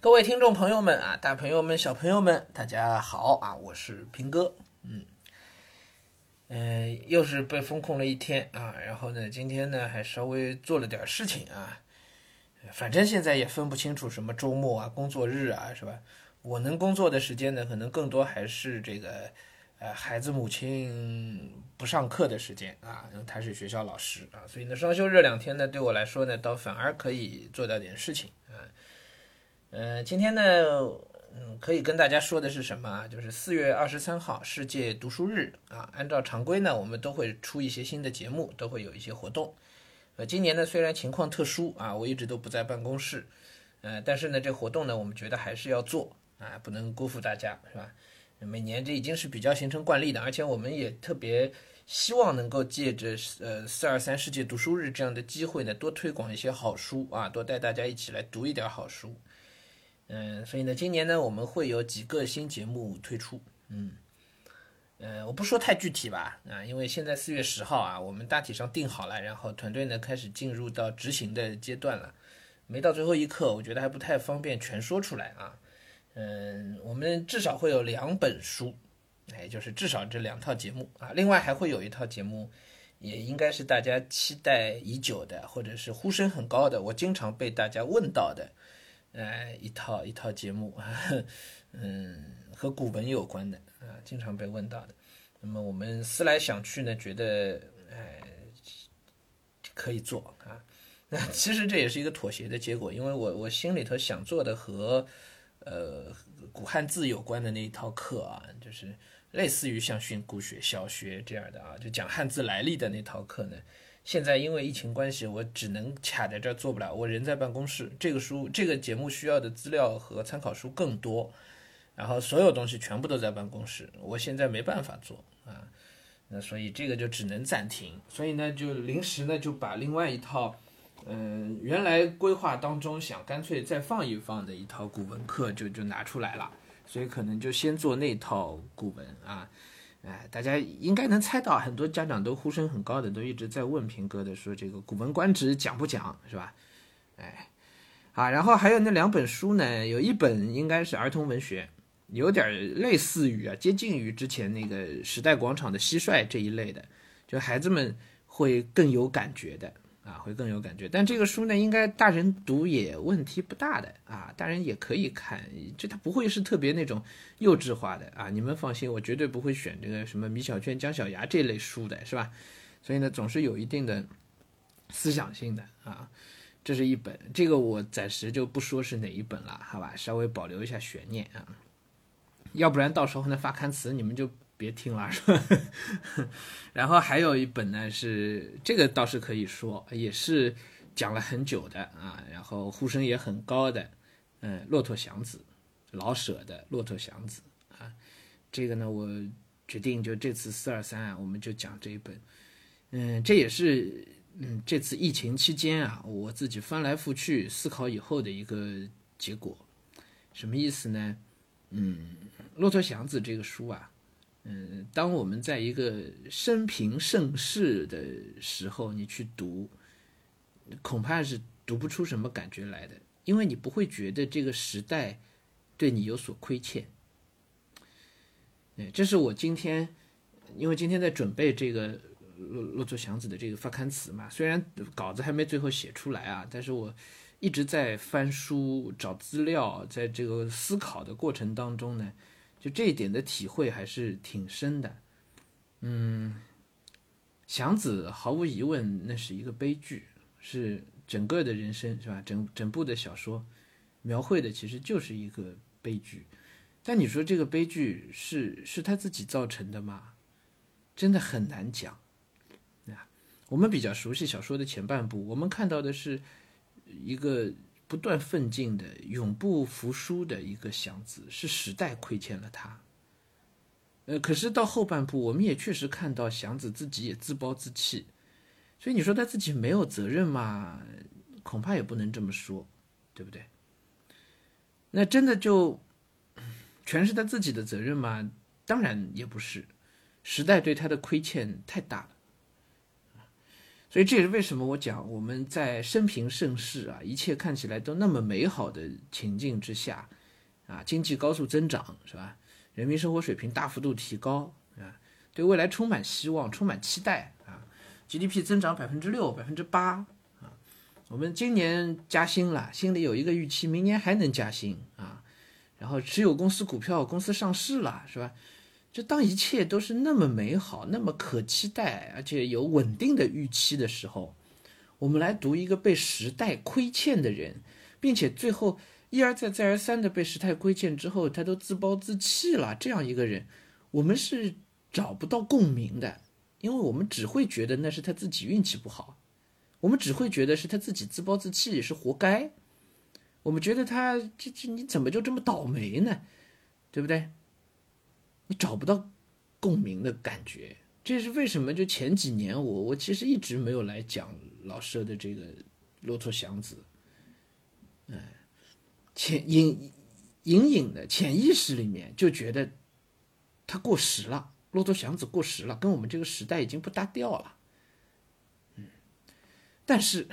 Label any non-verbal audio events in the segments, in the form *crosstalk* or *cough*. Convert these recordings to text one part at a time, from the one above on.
各位听众朋友们啊，大朋友们、小朋友们，大家好啊！我是平哥，嗯，嗯，又是被封控了一天啊，然后呢，今天呢还稍微做了点事情啊，反正现在也分不清楚什么周末啊、工作日啊，是吧？我能工作的时间呢，可能更多还是这个，呃，孩子母亲不上课的时间啊，因为他是学校老师啊，所以呢，双休日两天呢，对我来说呢，倒反而可以做到点事情呃。今天呢，嗯，可以跟大家说的是什么？就是四月二十三号世界读书日啊。按照常规呢，我们都会出一些新的节目，都会有一些活动。呃，今年呢，虽然情况特殊啊，我一直都不在办公室，呃，但是呢，这活动呢，我们觉得还是要做啊，不能辜负大家，是吧？每年这已经是比较形成惯例的，而且我们也特别希望能够借着呃四二三世界读书日这样的机会呢，多推广一些好书啊，多带大家一起来读一点好书。嗯，所以呢，今年呢，我们会有几个新节目推出。嗯，呃，我不说太具体吧，啊，因为现在四月十号啊，我们大体上定好了，然后团队呢开始进入到执行的阶段了，没到最后一刻，我觉得还不太方便全说出来啊。嗯，我们至少会有两本书，哎，就是至少这两套节目啊，另外还会有一套节目，也应该是大家期待已久的，或者是呼声很高的，我经常被大家问到的。哎，一套一套节目，*laughs* 嗯，和古文有关的啊，经常被问到的。那么我们思来想去呢，觉得哎可以做啊。*laughs* 那其实这也是一个妥协的结果，因为我我心里头想做的和呃古汉字有关的那一套课啊，就是类似于像训诂学、小学这样的啊，就讲汉字来历的那套课呢。现在因为疫情关系，我只能卡在这儿做不了。我人在办公室，这个书、这个节目需要的资料和参考书更多，然后所有东西全部都在办公室，我现在没办法做啊。那所以这个就只能暂停。所以呢，就临时呢就把另外一套，嗯，原来规划当中想干脆再放一放的一套古文课就就拿出来了。所以可能就先做那套古文啊。哎，大家应该能猜到，很多家长都呼声很高的，都一直在问平哥的，说这个《古文观止》讲不讲，是吧？哎，啊，然后还有那两本书呢，有一本应该是儿童文学，有点类似于啊，接近于之前那个《时代广场的蟋蟀》这一类的，就孩子们会更有感觉的。啊，会更有感觉。但这个书呢，应该大人读也问题不大的啊，大人也可以看，就它不会是特别那种幼稚化的啊。你们放心，我绝对不会选这个什么米小圈、姜小牙这类书的，是吧？所以呢，总是有一定的思想性的啊。这是一本，这个我暂时就不说是哪一本了，好吧？稍微保留一下悬念啊，要不然到时候呢发刊词你们就。别听了，是吧？*laughs* 然后还有一本呢，是这个倒是可以说，也是讲了很久的啊，然后呼声也很高的，嗯，《骆驼祥子》，老舍的《骆驼祥子》啊，这个呢，我决定就这次四二三啊，我们就讲这一本，嗯，这也是嗯这次疫情期间啊，我自己翻来覆去思考以后的一个结果，什么意思呢？嗯，《骆驼祥子》这个书啊。嗯，当我们在一个生平盛世的时候，你去读，恐怕是读不出什么感觉来的，因为你不会觉得这个时代对你有所亏欠。哎，这是我今天，因为今天在准备这个《骆骆驼祥子》的这个发刊词嘛，虽然稿子还没最后写出来啊，但是我一直在翻书找资料，在这个思考的过程当中呢。就这一点的体会还是挺深的，嗯，祥子毫无疑问那是一个悲剧，是整个的人生是吧？整整部的小说描绘的其实就是一个悲剧，但你说这个悲剧是是他自己造成的吗？真的很难讲。啊，我们比较熟悉小说的前半部，我们看到的是一个。不断奋进的、永不服输的一个祥子，是时代亏欠了他。呃，可是到后半部，我们也确实看到祥子自己也自暴自弃，所以你说他自己没有责任嘛？恐怕也不能这么说，对不对？那真的就全是他自己的责任吗？当然也不是，时代对他的亏欠太大了。所以这也是为什么我讲我们在生平盛世啊，一切看起来都那么美好的情境之下，啊，经济高速增长是吧？人民生活水平大幅度提高啊，对未来充满希望、充满期待啊！GDP 增长百分之六、百分之八啊！我们今年加薪了，心里有一个预期，明年还能加薪啊！然后持有公司股票，公司上市了是吧？就当一切都是那么美好、那么可期待，而且有稳定的预期的时候，我们来读一个被时代亏欠的人，并且最后一而再、再而三的被时代亏欠之后，他都自暴自弃了。这样一个人，我们是找不到共鸣的，因为我们只会觉得那是他自己运气不好，我们只会觉得是他自己自暴自弃，是活该。我们觉得他这这你怎么就这么倒霉呢？对不对？你找不到共鸣的感觉，这是为什么？就前几年，我我其实一直没有来讲老舍的这个《骆驼祥子》，嗯，潜隐隐隐的潜意识里面就觉得他过时了，《骆驼祥子》过时了，跟我们这个时代已经不搭调了。嗯，但是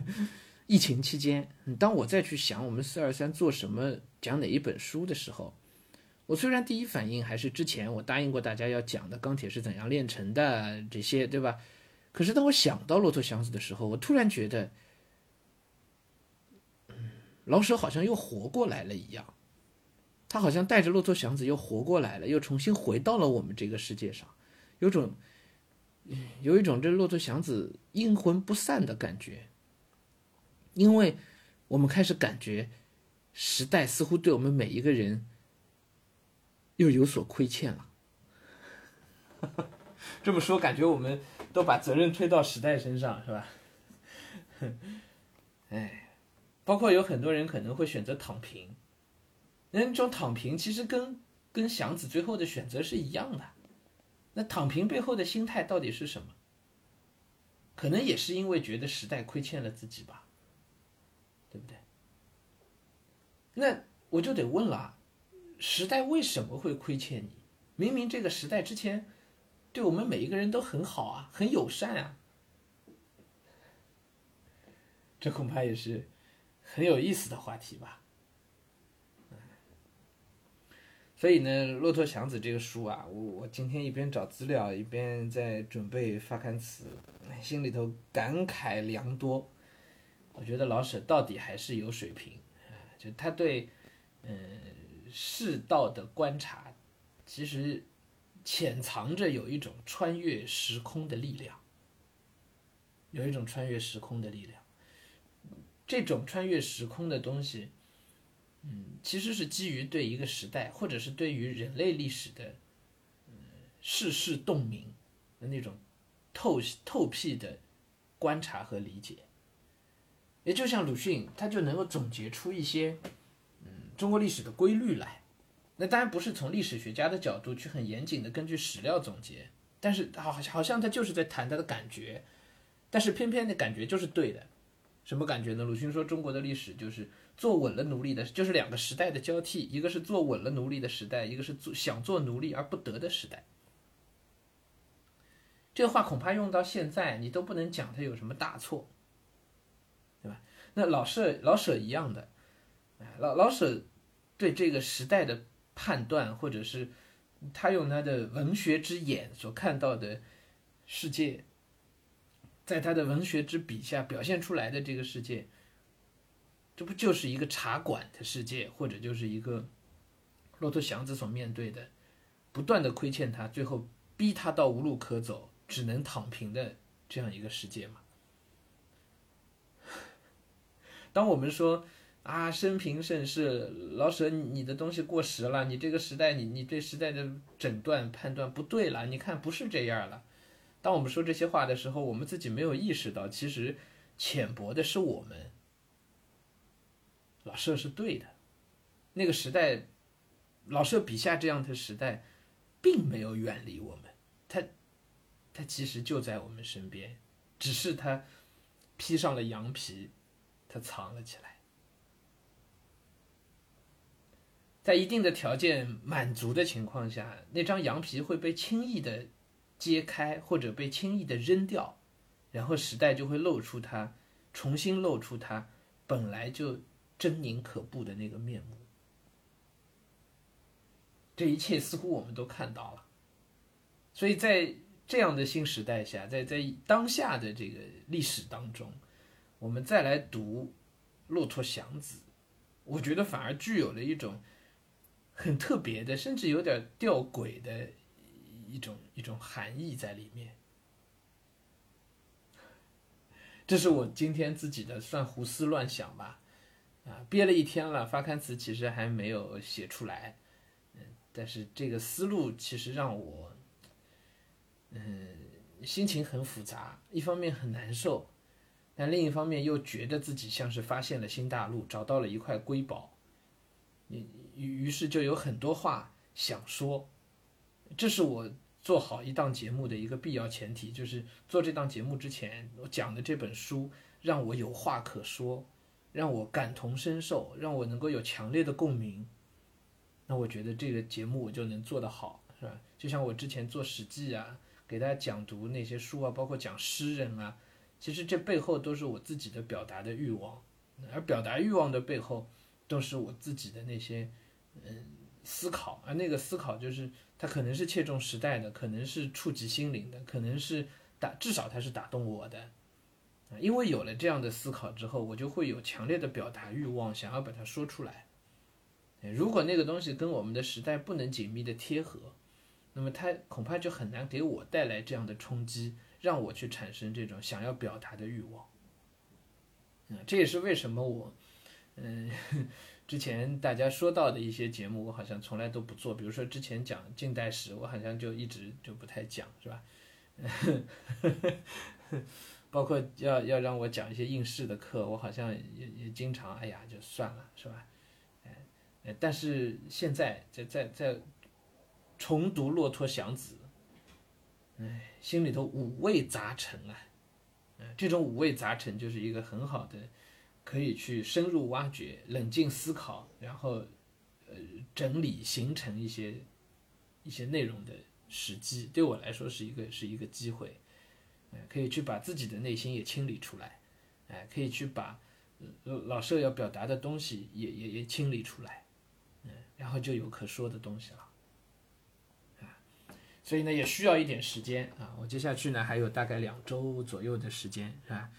*laughs* 疫情期间，当我再去想我们四二三做什么、讲哪一本书的时候。我虽然第一反应还是之前我答应过大家要讲的钢铁是怎样炼成的这些，对吧？可是当我想到骆驼祥子的时候，我突然觉得，嗯，老舍好像又活过来了一样，他好像带着骆驼祥子又活过来了，又重新回到了我们这个世界上，有种，有一种这骆驼祥子阴魂不散的感觉，因为我们开始感觉时代似乎对我们每一个人。又有所亏欠了，*laughs* 这么说感觉我们都把责任推到时代身上，是吧？*laughs* 哎，包括有很多人可能会选择躺平，那这种躺平其实跟跟祥子最后的选择是一样的。那躺平背后的心态到底是什么？可能也是因为觉得时代亏欠了自己吧，对不对？那我就得问了。时代为什么会亏欠你？明明这个时代之前对我们每一个人都很好啊，很友善啊。这恐怕也是很有意思的话题吧。所以呢，《骆驼祥子》这个书啊，我我今天一边找资料，一边在准备发刊词，心里头感慨良多。我觉得老舍到底还是有水平啊，就他对，嗯。世道的观察，其实潜藏着有一种穿越时空的力量，有一种穿越时空的力量。这种穿越时空的东西，嗯，其实是基于对一个时代，或者是对于人类历史的，嗯，世事洞明的那种透透辟的观察和理解。也就像鲁迅，他就能够总结出一些。中国历史的规律来，那当然不是从历史学家的角度去很严谨的根据史料总结，但是好好像他就是在谈他的感觉，但是偏偏的感觉就是对的，什么感觉呢？鲁迅说中国的历史就是坐稳了奴隶的，就是两个时代的交替，一个是坐稳了奴隶的时代，一个是做想做奴隶而不得的时代。这话恐怕用到现在，你都不能讲他有什么大错，对吧？那老舍老舍一样的。老老舍对这个时代的判断，或者是他用他的文学之眼所看到的世界，在他的文学之笔下表现出来的这个世界，这不就是一个茶馆的世界，或者就是一个骆驼祥子所面对的，不断的亏欠他，最后逼他到无路可走，只能躺平的这样一个世界吗？*sighs* 当我们说。啊，生平盛世，老舍，你的东西过时了。你这个时代，你你对时代的诊断判断不对了。你看，不是这样了。当我们说这些话的时候，我们自己没有意识到，其实浅薄的是我们。老舍是对的，那个时代，老舍笔下这样的时代，并没有远离我们，他，他其实就在我们身边，只是他披上了羊皮，他藏了起来。在一定的条件满足的情况下，那张羊皮会被轻易的揭开，或者被轻易的扔掉，然后时代就会露出它，重新露出它本来就狰狞可怖的那个面目。这一切似乎我们都看到了，所以在这样的新时代下，在在当下的这个历史当中，我们再来读《骆驼祥子》，我觉得反而具有了一种很特别的，甚至有点吊诡的一种一种含义在里面。这是我今天自己的算胡思乱想吧，啊，憋了一天了，发刊词其实还没有写出来。但是这个思路其实让我，嗯，心情很复杂。一方面很难受，但另一方面又觉得自己像是发现了新大陆，找到了一块瑰宝。你于于是就有很多话想说。这是我做好一档节目的一个必要前提，就是做这档节目之前，我讲的这本书让我有话可说，让我感同身受，让我能够有强烈的共鸣。那我觉得这个节目我就能做得好，是吧？就像我之前做《史记》啊，给大家讲读那些书啊，包括讲诗人啊，其实这背后都是我自己的表达的欲望，而表达欲望的背后，都是我自己的那些嗯思考，而那个思考就是它可能是切中时代的，可能是触及心灵的，可能是打至少它是打动我的，啊，因为有了这样的思考之后，我就会有强烈的表达欲望，想要把它说出来。如果那个东西跟我们的时代不能紧密的贴合，那么它恐怕就很难给我带来这样的冲击，让我去产生这种想要表达的欲望。嗯，这也是为什么我，嗯，*laughs* 之前大家说到的一些节目，我好像从来都不做。比如说之前讲近代史，我好像就一直就不太讲，是吧？*laughs* 包括要要让我讲一些应试的课，我好像也也经常，哎呀，就算了，是吧？但是现在在在在重读《骆驼祥子》，哎，心里头五味杂陈啊，嗯，这种五味杂陈就是一个很好的，可以去深入挖掘、冷静思考，然后呃整理形成一些一些内容的时机。对我来说是一个是一个机会，哎，可以去把自己的内心也清理出来，哎，可以去把老舍要表达的东西也也也清理出来。然后就有可说的东西了，啊，所以呢也需要一点时间啊。我接下去呢还有大概两周左右的时间，是吧？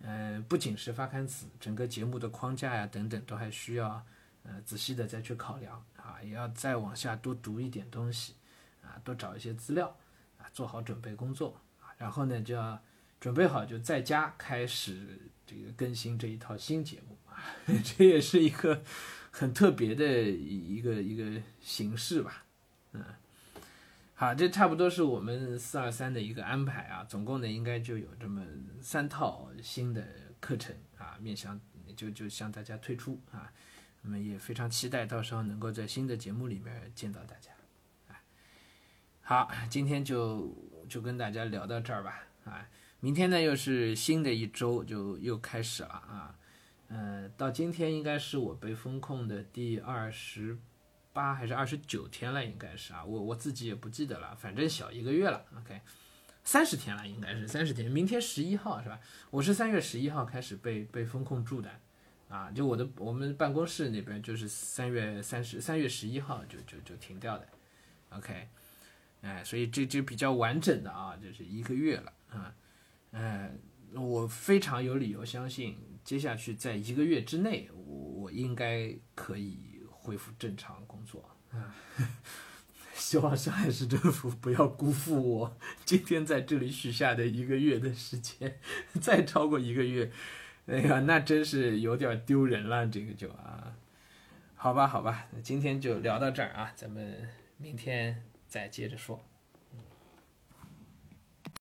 嗯，不仅是发刊词，整个节目的框架呀等等都还需要呃仔细的再去考量啊，也要再往下多读一点东西啊，多找一些资料啊，做好准备工作啊。然后呢就要准备好就在家开始这个更新这一套新节目啊，*laughs* 这也是一个。很特别的一个一个形式吧，嗯，好，这差不多是我们四二三的一个安排啊，总共呢应该就有这么三套新的课程啊，面向就就向大家推出啊，那么也非常期待到时候能够在新的节目里面见到大家，啊，好，今天就就跟大家聊到这儿吧，啊，明天呢又是新的一周就又开始了啊。呃，到今天应该是我被封控的第二十八还是二十九天了，应该是啊，我我自己也不记得了，反正小一个月了。OK，三十天了，应该是三十天。明天十一号是吧？我是三月十一号开始被被封控住的，啊，就我的我们办公室那边就是三月三十三月十一号就就就停掉的。OK，哎，所以这这比较完整的啊，就是一个月了啊，嗯，我非常有理由相信。接下去在一个月之内，我我应该可以恢复正常！啊 *laughs* 希望上海市政府不要辜负我今天在这里许下的一个月的时间，*laughs* 再超过一个月，哎呀，那真是有点丢人了。这个就啊，好吧，好吧，今天就聊到这儿啊，咱们明天再接着说。